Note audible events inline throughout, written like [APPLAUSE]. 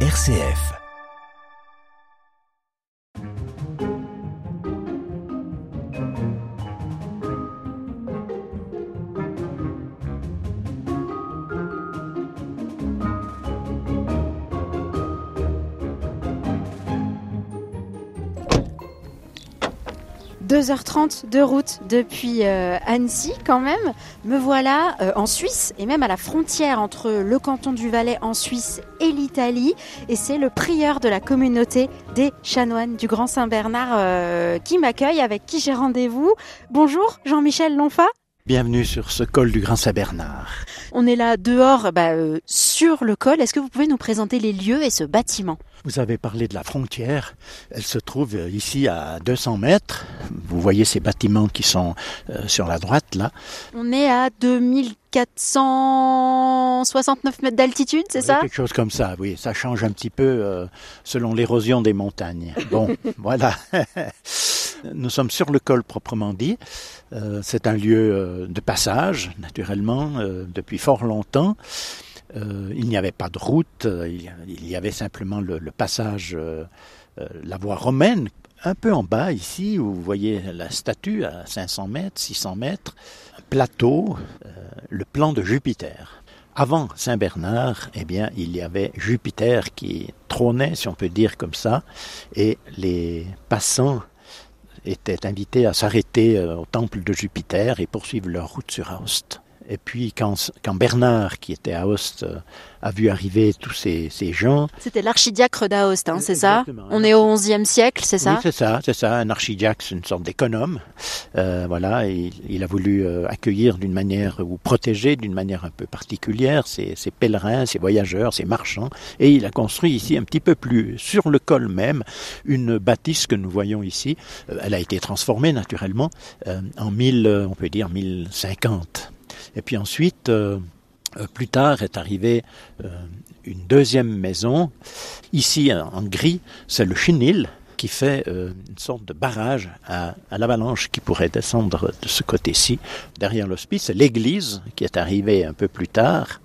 RCF. « 2h30 de route depuis euh, Annecy quand même. Me voilà euh, en Suisse et même à la frontière entre le canton du Valais en Suisse et l'Italie. Et c'est le prieur de la communauté des chanoines du Grand Saint-Bernard euh, qui m'accueille, avec qui j'ai rendez-vous. Bonjour Jean-Michel Lonfa. Bienvenue sur ce col du Grand Saint-Bernard. On est là dehors, bah, euh, sur le col. Est-ce que vous pouvez nous présenter les lieux et ce bâtiment? Vous avez parlé de la frontière. Elle se trouve euh, ici à 200 mètres. Vous voyez ces bâtiments qui sont euh, sur la droite là. On est à 2469 mètres d'altitude, c'est ça? Quelque chose comme ça, oui. Ça change un petit peu euh, selon l'érosion des montagnes. Bon, [LAUGHS] voilà. Nous sommes sur le col proprement dit. Euh, c'est un lieu euh, de passage, naturellement, euh, depuis fort longtemps. Il n'y avait pas de route, il y avait simplement le, passage, la voie romaine, un peu en bas ici, vous voyez la statue à 500 mètres, 600 mètres, un plateau, le plan de Jupiter. Avant Saint-Bernard, eh bien, il y avait Jupiter qui trônait, si on peut dire comme ça, et les passants étaient invités à s'arrêter euh, au temple de Jupiter et poursuivre leur route sur Aoste. Et puis quand, quand Bernard, qui était à Aoste, euh, a vu arriver tous ces, ces gens, C'était l'archidiacre d'Aoste, hein, c'est ça? On est au XIe siècle, c'est ça? Oui, c'est ça, c'est ça. Un archidiacre, c'est une sorte d'économe. Euh, voilà, il, il a voulu euh, accueillir d'une manière ou protéger d'une manière un peu particulière ces, ces pèlerins, ces voyageurs, ces marchands. Et il a construit ici un petit peu plus sur le col même une bâtisse que nous voyons ici. Elle a été transformée naturellement en 1000, euh, on peut dire 1050. Et puis ensuite. euh, euh, plus tard est arrivée euh, une deuxième maison. Ici, en gris, c'est le chenil qui fait une sorte de barrage à, à l'avalanche qui pourrait descendre de ce côté-ci. Derrière l'hospice, c'est l'église qui est arrivée un peu plus tard.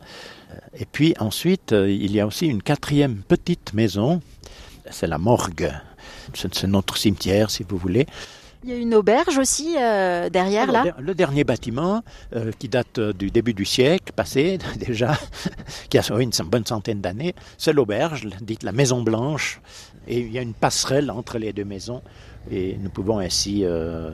Et puis ensuite, il y a aussi une quatrième petite maison. C'est la morgue. C'est notre cimetière, si vous voulez. Il y a une auberge aussi euh, derrière Alors, là. Le dernier bâtiment, euh, qui date euh, du début du siècle passé [LAUGHS] déjà, [LAUGHS] qui a une bonne centaine d'années, c'est l'auberge, dite la Maison Blanche. Et il y a une passerelle entre les deux maisons. Et nous pouvons ainsi euh,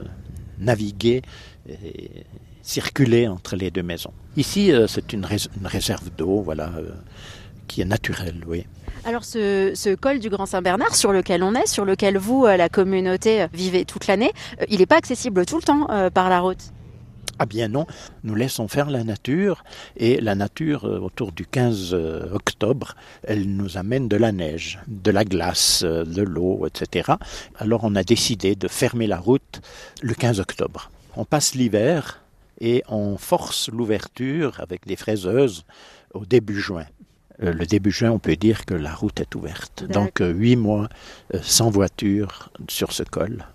naviguer et circuler entre les deux maisons. Ici, c'est une, rés- une réserve d'eau, voilà, qui est naturelle, oui. Alors ce, col du Grand Saint-Bernard sur lequel on est, sur lequel vous, euh, la communauté, euh, vivez toute l'année, euh, il n'est pas accessible tout le temps par la route. Ah bien non, nous laissons faire la nature et la nature autour du 15 euh, octobre, elle nous amène de la neige, de la glace, de l'eau, etc. Alors on a décidé de fermer la route le 15 octobre. On passe l'hiver et on force l'ouverture avec des fraiseuses au début juin. Euh, Le début juin, on peut dire que la route est ouverte. Donc euh, huit mois euh, sans voiture sur ce col.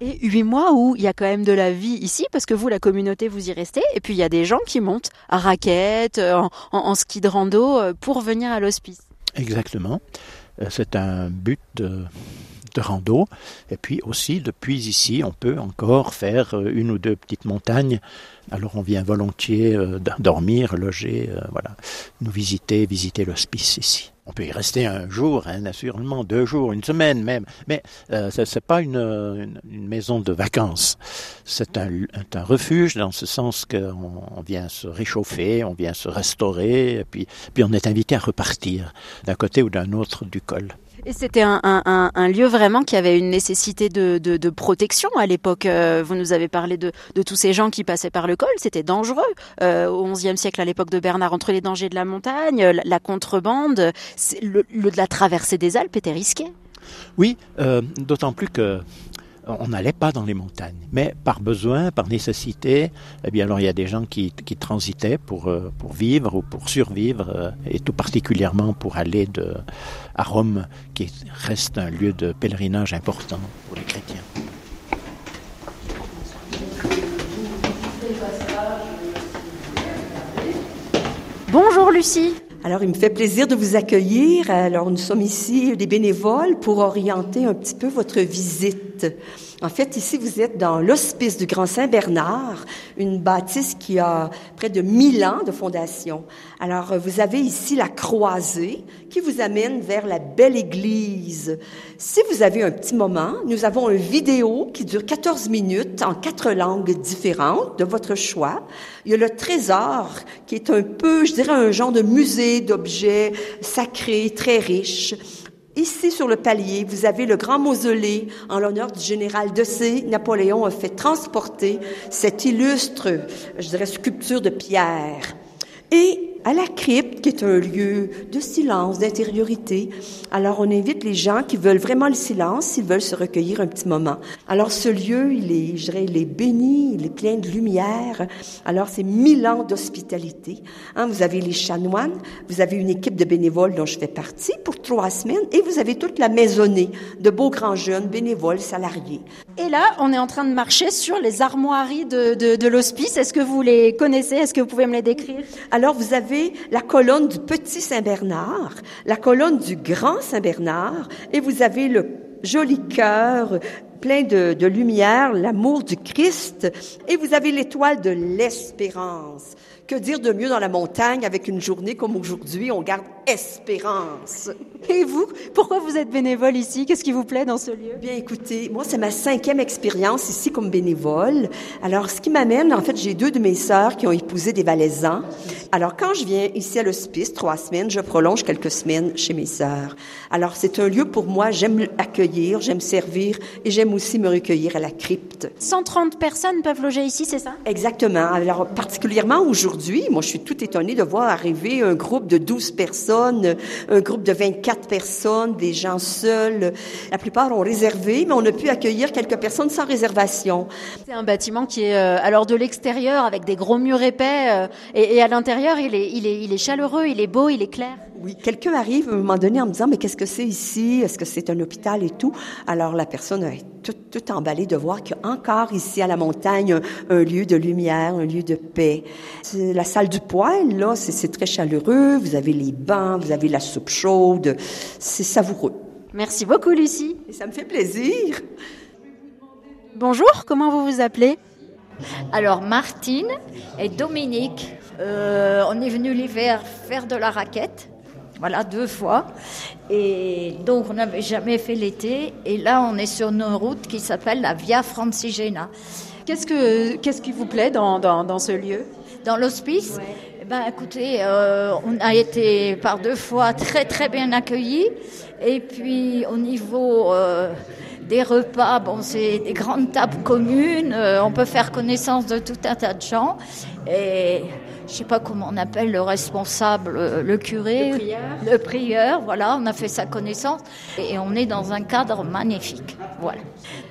Et huit mois où il y a quand même de la vie ici, parce que vous, la communauté, vous y restez, et puis il y a des gens qui montent à raquettes, en, en- en ski de rando, pour venir à l'hospice. Exactement. C'est un but de, rando. Et puis aussi, depuis ici, on peut encore faire euh, une ou deux petites montagnes. Alors on vient volontiers euh, dormir, loger, euh, voilà, nous visiter, visiter l'hospice ici. On peut y rester un jour, hein, naturellement, deux jours, une semaine même. Mais euh, ce n'est pas une, maison de vacances. C'est un, un refuge dans ce sens qu'on on vient se réchauffer, on vient se restaurer, et puis, puis on est invité à repartir d'un côté ou d'un autre du col. Et c'était un, un- un- lieu vraiment qui avait une nécessité de, de- de protection à l'époque. Euh, vous nous avez parlé de, de tous ces gens qui passaient par le col. C'était dangereux euh, au XIe siècle, à l'époque de Bernard, entre les dangers de la montagne, la, contrebande, le, le- la traversée des Alpes était risquée. Oui, euh, d'autant plus que on n'allait pas dans les montagnes, mais par besoin, par nécessité, eh bien alors il y a des gens qui, transitaient pour, euh, pour vivre ou pour survivre, euh, et tout particulièrement pour aller à Rome, qui reste un lieu de pèlerinage important pour les chrétiens. Bonjour Lucie. Alors, il me fait plaisir de vous accueillir. Alors, nous sommes ici des bénévoles pour orienter un petit peu votre visite. En fait, ici, vous êtes dans l'hospice du Grand Saint-Bernard, une bâtisse qui a près de 1000 ans de fondation. Alors, vous avez ici la croisée qui vous amène vers la belle église. Si vous avez un petit moment, nous avons une vidéo qui dure 14 minutes en quatre langues différentes de votre choix. Il y a le trésor qui est un peu, je dirais, un genre de musée d'objets sacrés très riches. Ici, sur le palier, vous avez le grand mausolée en l'honneur du général de C. Napoléon a fait transporter cette illustre, je dirais, sculpture de pierre. À la crypte, qui est un lieu de silence, d'intériorité. Alors, on invite les gens qui veulent vraiment le silence, s'ils veulent se recueillir un petit moment. Alors, ce lieu, il est, je dirais, il est béni, il est plein de lumière. Alors, c'est mille ans d'hospitalité. Hein, vous avez les chanoines, vous avez une équipe de bénévoles dont je fais partie pour trois semaines, et vous avez toute la maisonnée de beaux grands jeunes bénévoles salariés. Et là, on est en train de marcher sur les armoiries de, de, de l'hospice. Est-ce que vous les connaissez? Est-ce que vous pouvez me les décrire? Alors, vous avez la colonne du petit Saint-Bernard, la colonne du grand Saint-Bernard, et vous avez le joli cœur plein de, de lumière, l'amour du Christ, et vous avez l'étoile de l'espérance. Que dire de mieux dans la montagne avec une journée comme aujourd'hui, on garde espérance. Et vous, pourquoi vous êtes bénévole ici? Qu'est-ce qui vous plaît dans ce lieu? Bien écoutez, moi c'est ma cinquième expérience ici comme bénévole. Alors ce qui m'amène, en fait, j'ai deux de mes sœurs qui ont épousé des Valaisans. Alors quand je viens ici à l'hospice, trois semaines, je prolonge quelques semaines chez mes sœurs. Alors c'est un lieu pour moi, j'aime accueillir, j'aime servir et j'aime aussi me recueillir à la crypte. 130 personnes peuvent loger ici, c'est ça? Exactement. Alors particulièrement aujourd'hui, moi je suis tout étonnée de voir arriver un groupe de 12 personnes, un groupe de 24 personnes, des gens seuls. La plupart ont réservé, mais on a pu accueillir quelques personnes sans réservation. C'est un bâtiment qui est euh, alors de l'extérieur avec des gros murs épais euh, et, et, à l'intérieur il est, il, est, il est chaleureux, il est beau, il est clair. Oui, quelqu'un arrive à un moment donné en me disant mais qu'est-ce que c'est ici? Est-ce que c'est un hôpital et tout? Alors la personne est tout, tout emballée de voir qu'il y a encore ici à la montagne un, un, lieu de lumière, un lieu de paix. C'est la salle du poêle là, c'est très chaleureux. Vous avez les bancs, vous avez la soupe chaude, c'est savoureux. Merci beaucoup Lucie. Et ça me fait plaisir. Bonjour, comment vous vous appelez? Alors Martine et Dominique. Euh, on est venu l'hiver faire de la raquette. Voilà, deux fois. Et donc, on n'avait jamais fait l'été. Et là, on est sur une route qui s'appelle la Via Francigena. Qu'est-ce, que, qu'est-ce qui vous plaît dans, dans, dans ce lieu? Dans l'hospice ouais. eh ben, Écoutez, euh, on a été par deux fois très, très bien accueillis. Et puis, au niveau euh, des repas, bon, c'est des grandes tables communes. Euh, on peut faire connaissance de tout un tas de gens. Et je sais pas comment on appelle le responsable, le curé, le prieur. le prieur, voilà, on a fait sa connaissance et on est dans un cadre magnifique, voilà.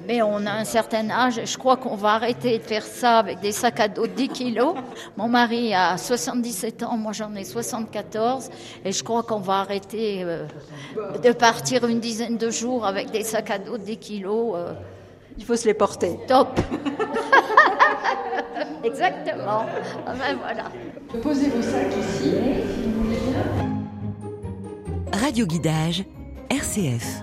Mais on a un certain âge, je crois qu'on va arrêter de faire ça avec des sacs à dos de 10 kilos. Mon mari a 77 ans, moi j'en ai 74 et je crois qu'on va arrêter euh, de partir une dizaine de jours avec des sacs à dos de 10 kilos. Euh. Il faut se les porter. Top [LAUGHS] Exactement. Ah ben voilà. Posez vos sacs ici. Radio Guidage, RCF.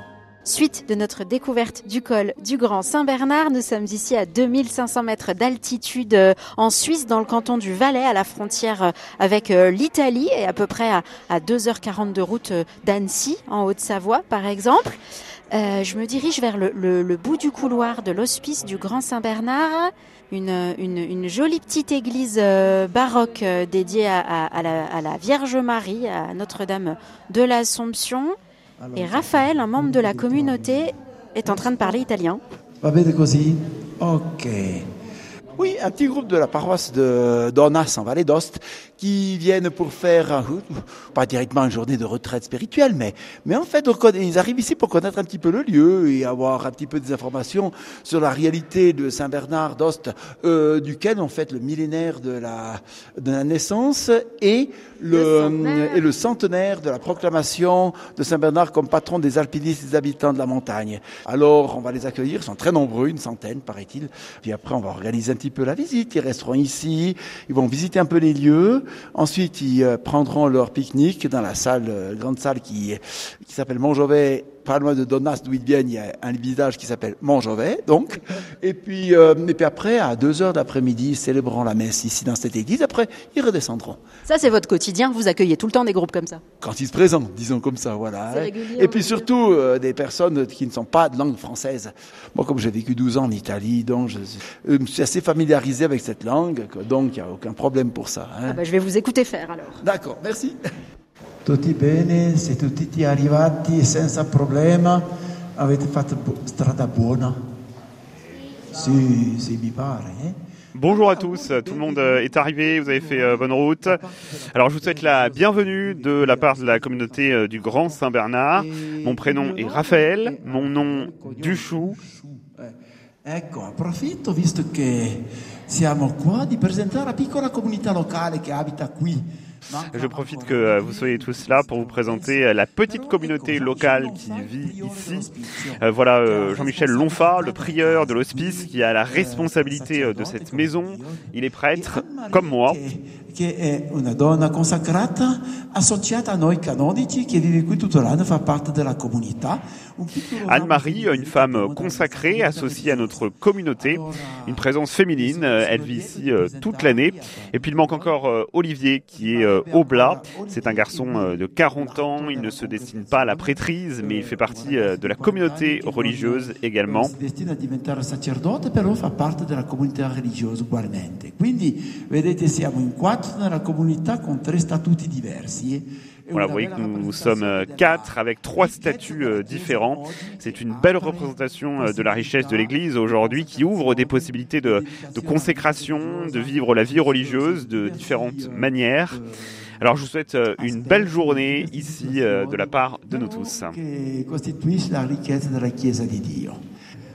Suite de notre découverte du col du Grand Saint-Bernard, nous sommes ici à 2500 mètres d'altitude en Suisse, dans le canton du Valais, à la frontière avec l'Italie et à peu près à, à 2h40 de route d'Annecy, en Haute-Savoie par exemple. Euh, je me dirige vers le, bout du couloir de l'hospice du Grand Saint-Bernard, une, jolie petite église euh, baroque euh, dédiée à, la, Vierge Marie, à Notre-Dame de l'Assomption. Et Raphaël, un membre de la communauté, est en train de parler italien. Va bene così? Ok. Oui, un petit groupe de la paroisse de d'Ornas en Vallée d'Ost qui viennent pour faire, pas directement une journée de retraite spirituelle, mais, mais en fait, ils arrivent ici pour connaître un petit peu le lieu et avoir un petit peu des informations sur la réalité de Saint-Bernard d'Ost, euh, duquel on fête le millénaire de la, de la naissance et le, le et le centenaire de la proclamation de Saint-Bernard comme patron des alpinistes et des habitants de la montagne. Alors, on va les accueillir, ils sont très nombreux, une centaine, paraît-il. Puis après, on va organiser un petit peu la visite. Ils resteront ici, ils vont visiter un peu les lieux. Ensuite, ils euh, prendront leur pique-nique dans la salle, euh, grande salle qui, qui s'appelle Montjovet pas loin de Donnas, d'où ils viennent, il y a un village qui s'appelle Montjovet, donc. Et puis, euh, et puis après, à 2 heures d'après-midi, ils célébreront la messe ici dans cette église. Après, ils redescendront. Ça, c'est votre quotidien. Vous accueillez tout le temps des groupes comme ça. Quand ils se présentent, disons comme ça, voilà. Régulier, Et puis surtout, euh, des personnes qui ne sont pas de langue française. Moi, comme j'ai vécu 12 ans en Italie, donc je, je me suis assez familiarisé avec cette langue, donc il n'y a aucun problème pour ça. hein. Ah bah, je vais vous écouter faire alors. D'accord, merci. Tutti bene, siete tutti arrivati senza problema, avete fatto bu- strada buona? Sì, sì, mi pare. eh? Bonjour à tous, tout le monde euh, est arrivé, vous avez fait euh, bonne route. Alors je vous souhaite la bienvenue de la part de la communauté euh, du Grand Saint-Bernard. Mon prénom est Raphaël, mon nom Duchou. Ecco, approfitto, visto che siamo qua, di presentare la piccola comunità locale che abita qui. Manca Je profite que euh, vous soyez tous là pour vous présenter euh, la petite communauté locale qui vit ici. Euh, voilà Jean-Michel Lonfa, le prieur de l'hospice, qui a la responsabilité de cette maison. Il est prêtre, comme moi. Che, è una donna consacrata, associata a noi canonici, che vive qui tutto l'anno, fa parte della comunità. Anne-Marie, une femme consacrée, associée à notre communauté, une présence féminine, elle vit ici euh, toute l'année. Et puis il manque encore euh, Olivier qui est euh, Oblat, c'est un garçon de 40 ans, il ne se destine pas à la prêtrise, mais il fait partie de la communauté religieuse également. Si destina a diventare sacerdote, però fa parte della comunità religiosa ugualmente. Quindi, vedete, siamo in quattro nella comunità con tre statuti diversi. Voilà, vous voyez que nous sommes euh, quatre avec trois statuts euh, différents. C'est une belle représentation euh, de la richesse de l'Église aujourd'hui qui ouvre des possibilités de, de consécration, de vivre la vie religieuse de différentes manières. Alors je vous souhaite une belle journée ici de la part de nous tous.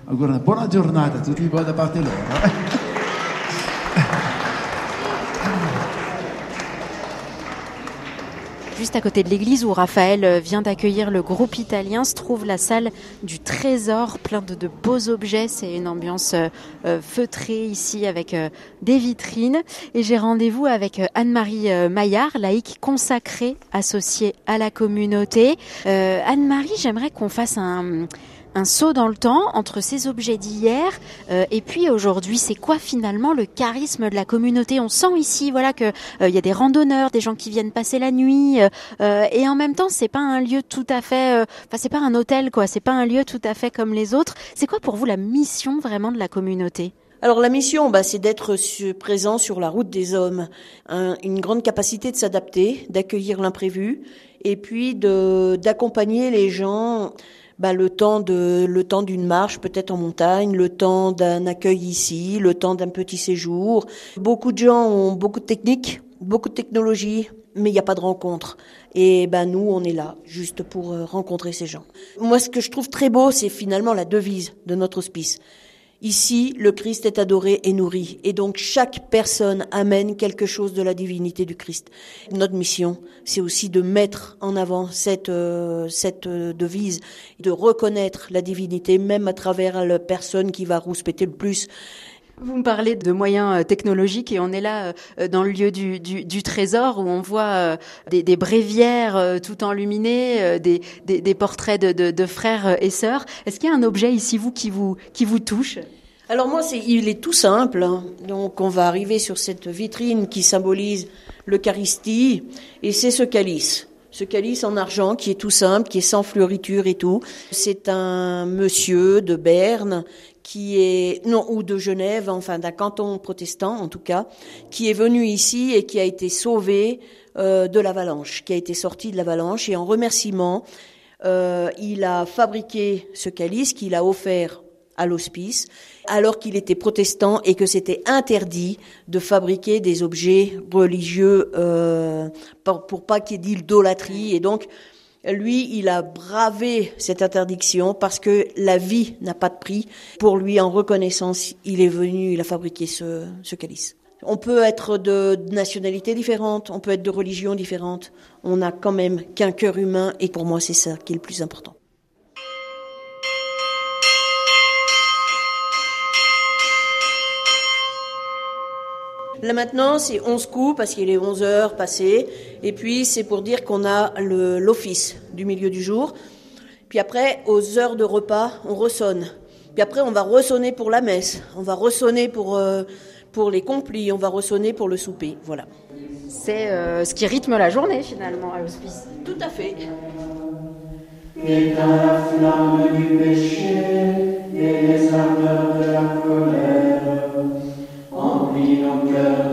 La una buona giornata a tutti da parte loro. Juste à côté de l'église où Raphaël euh, vient d'accueillir le groupe italien se trouve la salle du trésor, plein de, beaux objets. C'est une ambiance euh, euh, feutrée ici avec des vitrines. Et j'ai rendez-vous avec Anne-Marie Maillard, laïque consacrée, associée à la communauté. Anne-Marie, j'aimerais qu'on fasse un un saut dans le temps entre ces objets d'hier euh, et puis aujourd'hui. C'est quoi finalement le charisme de la communauté? On sent ici, voilà, que euh, il y a des randonneurs, des gens qui viennent passer la nuit, euh, euh, et en même temps, c'est pas un lieu tout à fait, euh, enfin, c'est pas un hôtel, quoi. C'est pas un lieu tout à fait comme les autres. C'est quoi pour vous la mission vraiment de la communauté? Alors la mission, bah, c'est d'être présent sur la route des hommes, Un- une grande capacité de s'adapter, d'accueillir l'imprévu, et puis d'accompagner les gens. Bah, le temps de le temps d'une marche peut-être en montagne, le temps d'un accueil ici, le temps d'un petit séjour. Beaucoup de gens ont beaucoup de techniques, beaucoup de technologies, mais il n'y a pas de rencontre. Et ben nous, on est là juste pour euh, rencontrer ces gens. Moi, ce que je trouve très beau, c'est finalement la devise de notre hospice. Ici, le Christ est adoré et nourri. Et donc, chaque personne amène quelque chose de la divinité du Christ. Notre mission, c'est aussi de mettre en avant cette, euh, cette euh, devise, de reconnaître la divinité, même à travers la personne qui va rouspéter le plus. Vous me parlez de moyens euh, technologiques et on est là euh, dans le lieu du, du, trésor où on voit euh, des, des bréviaires euh, tout enluminées, euh, des, des, des portraits de, de, de frères euh, et sœurs. Est-ce qu'il y a un objet ici, vous, qui vous, qui vous touche? Alors moi, c'est, il est tout simple. hein. Donc, on va arriver sur cette vitrine qui symbolise l'Eucharistie, et c'est ce calice. Ce calice en argent qui est tout simple, qui est sans fleuriture et tout. C'est un monsieur de Berne qui est non ou de Genève, enfin d'un canton protestant en tout cas, qui est venu ici et qui a été sauvé euh, de l'avalanche, qui a été sorti de l'avalanche et en remerciement, euh, il a fabriqué ce calice qu'il a offert à l'hospice, alors qu'il était protestant et que c'était interdit de fabriquer des objets religieux euh, pour, pour pas qu'il y ait d'idolâtrie. Et donc, lui, il a bravé cette interdiction parce que la vie n'a pas de prix. Pour lui, en reconnaissance, il est venu, il a fabriqué ce, ce calice. On peut être de nationalités différentes, on peut être de religions différentes. On n'a quand même qu'un cœur humain et pour moi, c'est ça qui est le plus important. Là maintenant, c'est 11 coups parce qu'il est 11 heures passées. Et puis, c'est pour dire qu'on a le- l'office du milieu du jour. Puis après, aux heures de repas, on ressonne. Puis après, on va ressonner pour la messe. On va ressonner pour, euh, pour les complis. On va ressonner pour le souper. Voilà. C'est euh, ce qui rythme la journée finalement à l'hospice. Tout à fait. Éteins la flamme du péché et les ardeurs de la colère. Yeah.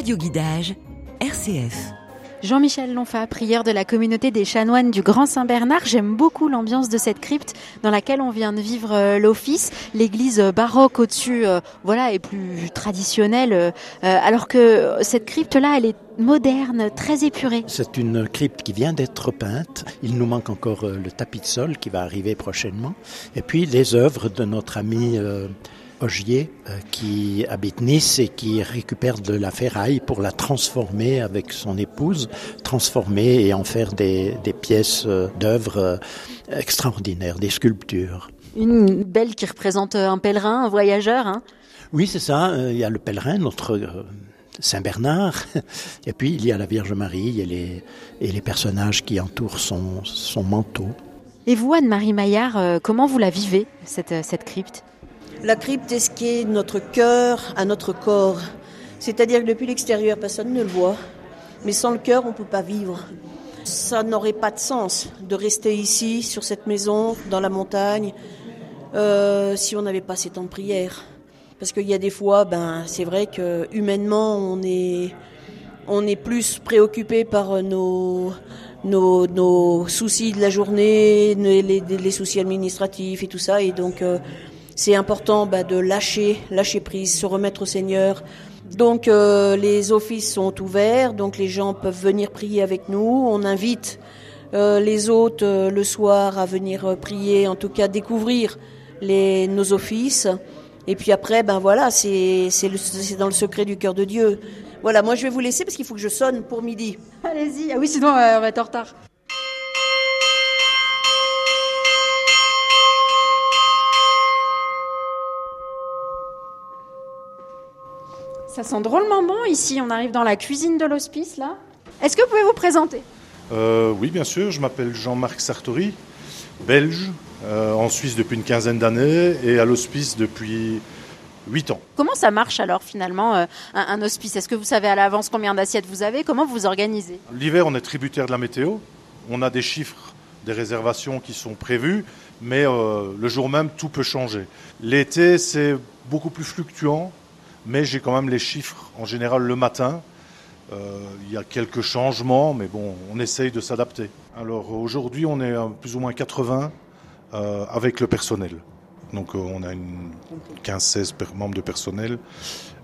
Radio Guidage, RCF. Jean-Michel Lonfa, prieur de la communauté des chanoines du Grand Saint-Bernard. J'aime beaucoup l'ambiance de cette crypte dans laquelle on vient de vivre euh, l'office. L'église euh, baroque au-dessus, euh, voilà, est plus traditionnelle, euh, alors que cette crypte-là, elle est moderne, très épurée. C'est une crypte qui vient d'être peinte. Il nous manque encore le tapis de sol qui va arriver prochainement. Et puis les œuvres de notre ami euh, Ogier euh, qui habite Nice et qui récupère de la ferraille pour la transformer avec son épouse, transformer et en faire des, des pièces euh, d'œuvres euh, extraordinaires, des sculptures. Une belle qui représente un pèlerin, un voyageur. Hein? Oui, c'est ça. Il y a le pèlerin, notre Saint Bernard, [LAUGHS] et puis il y a la Vierge Marie et les, et les personnages qui entourent son, son manteau. Et vous, Anne-Marie Maillard, comment vous la vivez, cette, cette crypte? La crypte est ce qui est notre cœur à notre corps. C'est-à-dire que depuis l'extérieur, personne ne le voit. Mais sans le cœur, on ne peut pas vivre. Ça n'aurait pas de sens de rester ici, sur cette maison, dans la montagne, euh, si on n'avait pas ces temps de prière. Parce qu'il y a des fois, ben, c'est vrai que humainement, on est, on est plus préoccupé par nos, nos, nos soucis de la journée, les, les- les soucis administratifs et tout ça. Et donc, euh, c'est important bah, de lâcher, lâcher prise, se remettre au Seigneur. Donc, euh, les offices sont ouverts, donc les gens peuvent venir prier avec nous. On invite euh, les hôtes euh, le soir à venir euh, prier, en tout cas découvrir les, nos offices. Et puis après, ben voilà, c'est dans le secret du cœur de Dieu. Voilà, moi je vais vous laisser parce qu'il faut que je sonne pour midi. Allez-y. Ah oui, sinon euh, on va être en retard. Ça sent drôlement bon ici. On arrive dans la cuisine de l'hospice là. Est-ce que vous pouvez vous présenter? Euh, oui, bien sûr. Je m'appelle Jean-Marc Sartori, belge, euh, en Suisse depuis une quinzaine d'années et à l'hospice depuis 8 ans. Comment ça marche alors finalement euh, un, un hospice? Est-ce que vous savez à l'avance combien d'assiettes vous avez? Comment vous vous organisez? L'hiver, on est tributaire de la météo. On a des chiffres, des réservations qui sont prévues, mais euh, le jour même, tout peut changer. L'été, c'est beaucoup plus fluctuant, mais j'ai quand même les chiffres en général le matin. Euh, il y a quelques changements, mais bon, on essaye de s'adapter. Alors aujourd'hui, on est à plus ou moins 80 euh, avec le personnel. Donc euh, on a une 15-16 per- membres de personnel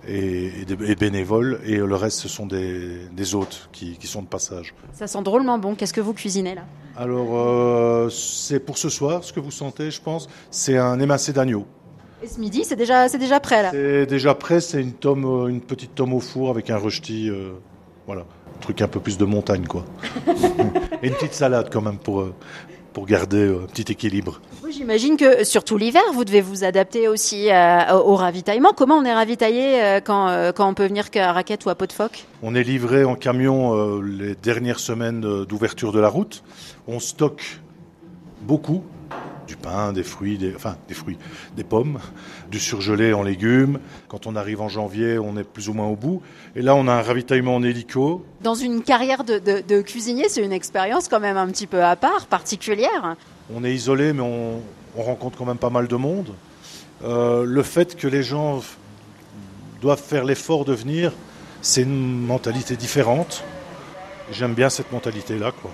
et, et des- et bénévoles, et le reste, ce sont des, des hôtes qui, qui sont de passage. Ça sent drôlement bon. Qu'est-ce que vous cuisinez là? Alors, c'est pour ce soir, ce que vous sentez, je pense, c'est un émincé d'agneau. Et ce midi, c'est déjà, c'est déjà prêt là. C'est déjà prêt, c'est une, tome, euh, une petite tome au four avec un rechti, euh, voilà, un truc un peu plus de montagne, quoi. [LAUGHS] [LAUGHS] et une petite salade quand même pour, euh, pour garder un petit équilibre. Oui, J'imagine que surtout l'hiver, vous devez vous adapter aussi euh, au, au ravitaillement. Comment on est ravitaillé euh, quand, euh, quand on peut venir qu'à Raquette ou à Pot de Phoque? On est livré en camion les dernières semaines d'ouverture de la route. On stocke beaucoup du pain, des fruits, des, enfin des fruits, des pommes, du surgelé en légumes. Quand on arrive en janvier, on est plus ou moins au bout. Et là, on a un ravitaillement en hélico. Dans une carrière de, de- de cuisinier, c'est une expérience quand même un petit peu à part, particulière. On est isolé, mais on, on rencontre quand même pas mal de monde. Euh, le fait que les gens doivent faire l'effort de venir, c'est une mentalité différente. J'aime bien cette mentalité-là, quoi.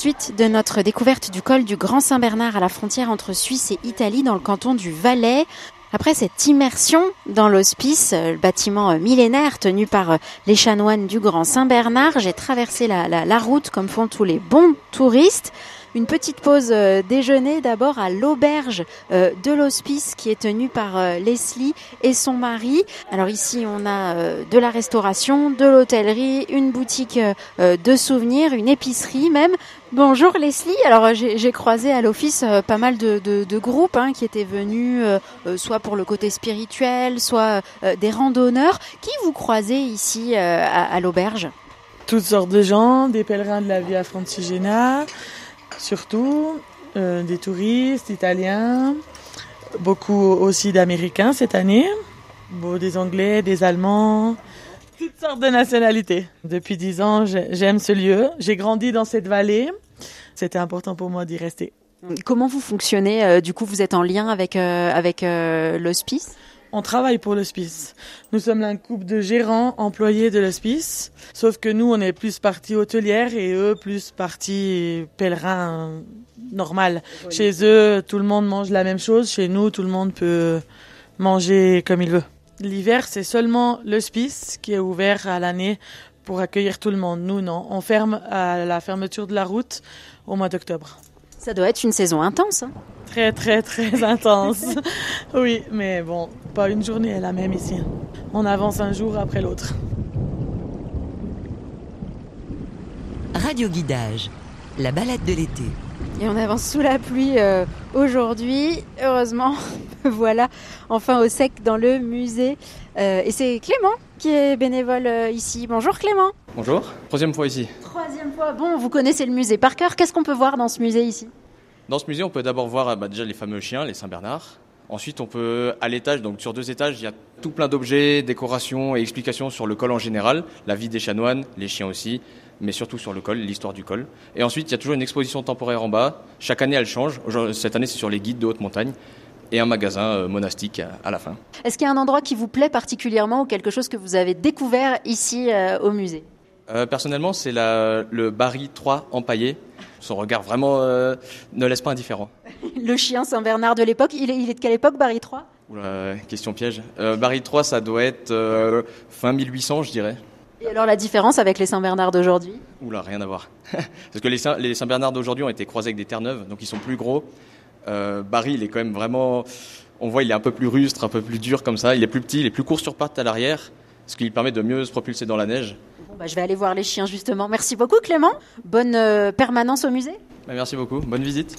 Suite de notre découverte du col du Grand Saint-Bernard à la frontière entre Suisse et Italie dans le canton du Valais, après cette immersion dans l'hospice, euh, le bâtiment euh, millénaire tenu par euh, les chanoines du Grand Saint-Bernard, j'ai traversé la, la- la route comme font tous les bons touristes. Une petite pause euh, déjeuner d'abord à l'auberge euh, de l'hospice qui est tenue par euh, Leslie et son mari. Alors ici on a de la restauration, de l'hôtellerie, une boutique de souvenirs, une épicerie même. Bonjour Leslie, alors j'ai croisé à l'office pas mal de, groupes hein, qui étaient venus soit pour le côté spirituel, soit des randonneurs. Qui vous croisez ici à l'auberge? Toutes sortes de gens, des pèlerins de la Via Francigena, surtout, euh, des touristes italiens, beaucoup aussi d'Américains cette année, des Anglais, des Allemands, toutes sortes de nationalités. Depuis dix ans, j'ai- j'aime ce lieu. J'ai grandi dans cette vallée. C'était important pour moi d'y rester. Comment vous fonctionnez euh, Du coup, vous êtes en lien avec, euh, avec l'hospice? On travaille pour l'hospice. Nous sommes un couple de gérants employés de l'hospice, sauf que nous, on est plus partie hôtelière et eux, plus partie pèlerin normal. Chez eux, tout le monde mange la même chose. Chez nous, tout le monde peut manger comme il veut. L'hiver, c'est seulement l'hospice qui est ouvert à l'année pour accueillir tout le monde. Nous, non. On ferme à la fermeture de la route au mois d'octobre. Ça doit être une saison intense. hein. Très, très, très [LAUGHS] intense. oui, mais bon, pas une journée est la même ici. On avance un jour après l'autre. Radio Guidage, la balade de l'été. Et on avance sous la pluie euh, aujourd'hui. Heureusement, [LAUGHS] voilà, enfin au sec dans le musée. Euh, et c'est Clément qui est bénévole euh, ici. Bonjour Clément. Bonjour, troisième fois ici. Troisième fois. Bon, vous connaissez le musée par cœur. Qu'est-ce qu'on peut voir dans ce musée ici? Dans ce musée, on peut d'abord voir bah, déjà les fameux chiens, les Saint-Bernard. Ensuite, on peut, à l'étage, donc sur deux étages, il y a tout plein d'objets, décorations et explications sur le col en général, la vie des chanoines, les chiens aussi, mais surtout sur le col, l'histoire du col. Et ensuite, il y a toujours une exposition temporaire en bas. Chaque année, elle change. Cette année, c'est sur les guides de haute montagne et un magasin euh, monastique à, la fin. Est-ce qu'il y a un endroit qui vous plaît particulièrement ou quelque chose que vous avez découvert ici euh, au musée? Euh, personnellement, c'est le Barry 3 empaillé. Son regard vraiment ne laisse pas indifférent. [LAUGHS] Le chien Saint-Bernard de l'époque, il est, il est de quelle époque, Barry III Oula, question piège. Euh, Barry 3, ça doit être euh, fin 1800, je dirais. Et alors la différence avec les Saint-Bernard d'aujourd'hui? Oula, rien à voir. [LAUGHS] Parce que les, Saint- les Saint-Bernard d'aujourd'hui ont été croisés avec des terre-neuves, donc ils sont plus gros. Euh, Barry, il est quand même vraiment. On voit, il est un peu plus rustre, un peu plus dur comme ça. Il est plus petit, il est plus court sur pattes à l'arrière, ce qui lui permet de mieux se propulser dans la neige. Bon, bah, Je vais aller voir les chiens justement. Merci beaucoup Clément. Bonne euh, permanence au musée. Bah, merci beaucoup, bonne visite.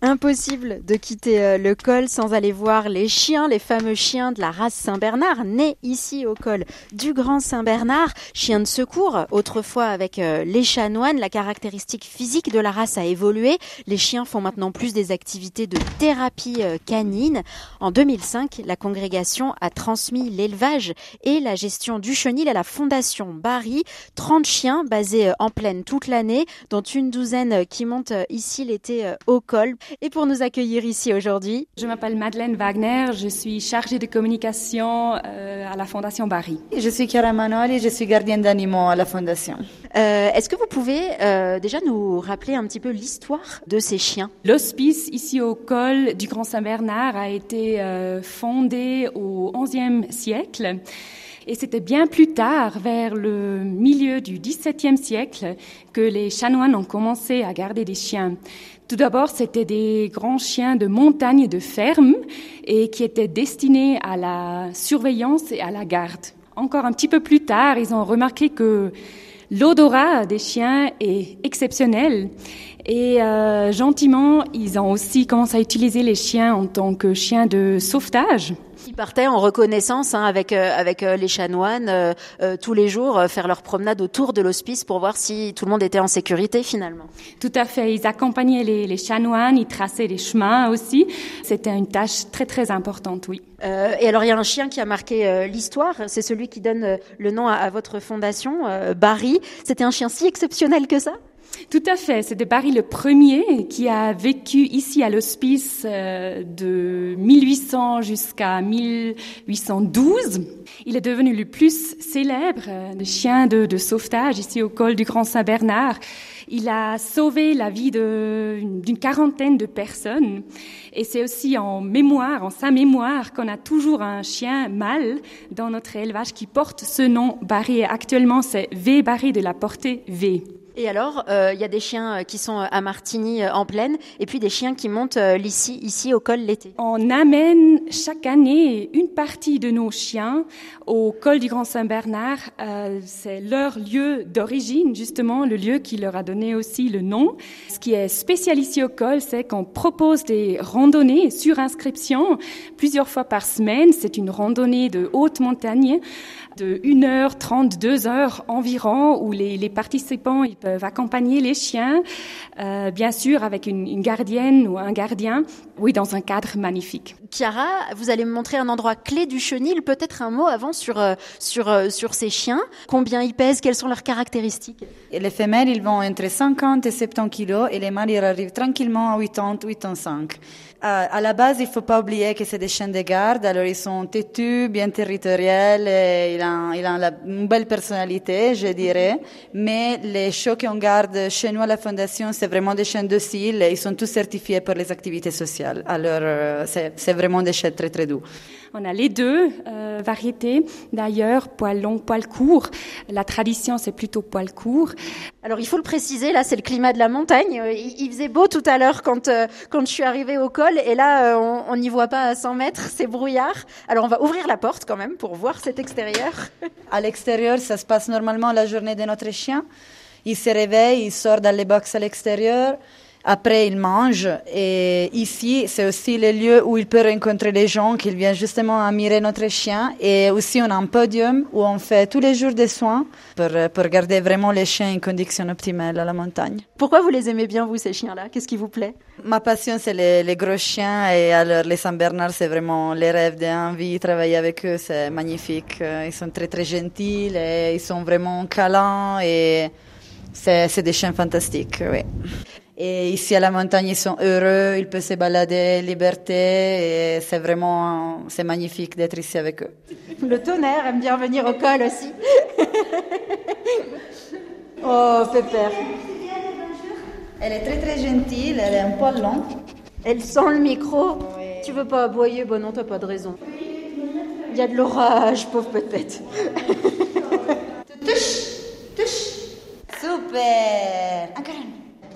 Impossible de quitter euh, le col sans aller voir les chiens, les fameux chiens de la race Saint-Bernard, nés ici au col du Grand Saint-Bernard, chiens de secours. Autrefois avec euh, les chanoines, la caractéristique physique de la race a évolué. Les chiens font maintenant plus des activités de thérapie euh, canine. En 2005, la congrégation a transmis l'élevage et la gestion du chenil à la Fondation Barry. 30 chiens basés en plaine toute l'année, dont une douzaine qui montent ici l'été au col. Et pour nous accueillir ici aujourd'hui, Je m'appelle Madeleine Wagner, je suis chargée de communication euh, à la Fondation Barry. Je suis Chiara Manoli, je suis gardienne d'animaux à la Fondation. euh, est-ce que vous pouvez euh, déjà nous rappeler un petit peu l'histoire de ces chiens? L'hospice ici au col du Grand Saint-Bernard a été euh, fondé au XIe siècle. Et c'était bien plus tard, vers le milieu du XVIIe siècle, que les chanoines ont commencé à garder des chiens. Tout d'abord, c'était des grands chiens de montagne et de ferme et qui étaient destinés à la surveillance et à la garde. Encore un petit peu plus tard, ils ont remarqué que l'odorat des chiens est exceptionnel Et euh, gentiment, ils ont aussi commencé à utiliser les chiens en tant que chiens de sauvetage. Ils partaient en reconnaissance hein, avec euh, avec euh, les chanoines euh, euh, tous les jours euh, faire leur promenade autour de l'hospice pour voir si tout le monde était en sécurité finalement. Tout à fait. Ils accompagnaient les, les chanoines, ils traçaient les chemins aussi. C'était une tâche très très importante, oui. Euh, et alors il y a un chien qui a marqué l'histoire, c'est celui qui donne le nom à, à votre fondation, euh, Barry. C'était un chien si exceptionnel que ça? Tout à fait. C'était Barry le premier qui a vécu ici à l'hospice euh, de 1800 jusqu'à 1812. Il est devenu le plus célèbre euh, de chien de, sauvetage ici au col du Grand Saint-Bernard. Il a sauvé la vie d'une quarantaine de personnes. Et c'est aussi en mémoire, en sa mémoire, qu'on a toujours un chien mâle dans notre élevage qui porte ce nom Barry. Et actuellement, c'est V Barry de la portée V. Et alors, euh, il y a des chiens euh, qui sont euh, à Martigny en plaine, et puis des chiens qui montent ici, ici au col l'été. On amène chaque année une partie de nos chiens au col du Grand Saint-Bernard. C'est leur lieu d'origine, justement, le lieu qui leur a donné aussi le nom. Ce qui est spécial ici au col, c'est qu'on propose des randonnées sur inscription plusieurs fois par semaine. C'est une randonnée de haute montagne de 1h30, 2 heures environ, où les, les participants ils peuvent accompagner les chiens, euh, bien sûr avec une, une gardienne ou un gardien, oui, dans un cadre magnifique. Chiara, vous allez me montrer un endroit clé du chenil, peut-être un mot avant sur, euh, sur, euh, sur ces chiens. Combien ils pèsent, quelles sont leurs caractéristiques? Et les femelles, ils vont entre 50 et 70 kilos et les mâles, ils arrivent tranquillement à 80, 85. À, à la base, il faut pas oublier que c'est des chiens de garde, alors ils sont têtus, bien territoriels, et ils ont, ils ont la- une belle personnalité, je dirais. Mais les chiots qu'on garde chez nous à la Fondation, c'est vraiment des chiens dociles et ils sont tous certifiés pour les activités sociales. Alors, euh, c'est c'est vraiment des chiens très très doux. On a les deux euh, variétés, d'ailleurs, poil long, poil court. La tradition, c'est plutôt poil court. Alors il faut le préciser, là c'est le climat de la montagne. Euh, Il, il faisait beau tout à l'heure quand, euh, quand je suis arrivée au col, et là euh, on on n'y voit pas à 100 mètres, [LAUGHS] c'est brouillard. Alors on va ouvrir la porte quand même pour voir cet extérieur. [LAUGHS] À l'extérieur, ça se passe normalement la journée de notre chien. Il se réveille, il sort dans les box à l'extérieur. Après, il mange. Et ici, c'est aussi le lieu où il peut rencontrer les gens qui viennent justement admirer notre chien. Et aussi, on a un podium où on fait tous les jours des soins pour, pour garder vraiment les chiens en condition optimale à la montagne. Pourquoi vous les aimez bien vous ces chiens-là? Qu'est-ce qui vous plaît? Ma passion, c'est les, les gros chiens. Et alors, les Saint-Bernard, c'est vraiment les rêves d'un vie. Travailler avec eux, c'est magnifique. Euh, Ils sont très, très gentils et ils sont vraiment câlins. Et c'est c'est des chiens fantastiques, oui. Et ici à la montagne, ils sont heureux, ils peuvent se balader, liberté, et c'est vraiment, c'est magnifique d'être ici avec eux. Le tonnerre aime bien venir au col aussi. [LAUGHS] oh, Pépère. Elle est très très gentille, elle est un poil long. Elle sent le micro. Tu veux pas aboyer Bon non, t'as pas de raison. Il y a de l'orage, pauvre peut-être. [LAUGHS] Super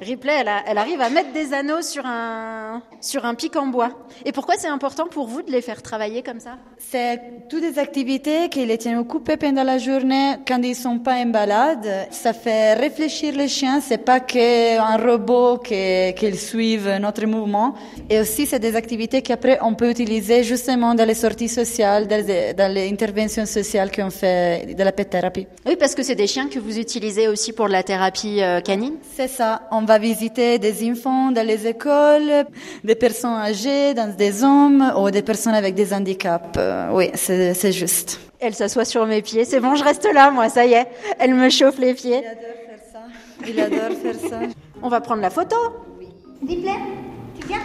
Ripley, elle, a- elle arrive à mettre des anneaux sur un, sur un pic en bois. Et pourquoi c'est important pour vous de les faire travailler comme ça? C'est toutes des activités qui les tiennent occupés pendant la journée quand ils sont pas en balade. Ça fait réfléchir les chiens. C'est pas qu'un robot qui- qu'ils suivent notre mouvement. Et aussi, c'est des activités qu'après on peut utiliser justement dans les sorties sociales, dans les, dans les interventions sociales qu'on fait de la pet thérapie. Oui, parce que c'est des chiens que vous utilisez aussi pour la thérapie euh, canine? C'est ça. On va visiter des enfants dans les écoles, des personnes âgées, dans des hommes ou des personnes avec des handicaps. Euh, oui, c'est juste. Elle s'assoit sur mes pieds. C'est bon, je reste là, moi, ça y est. Elle me chauffe les pieds. Il adore faire ça. On va prendre la photo. Ripley, tu viens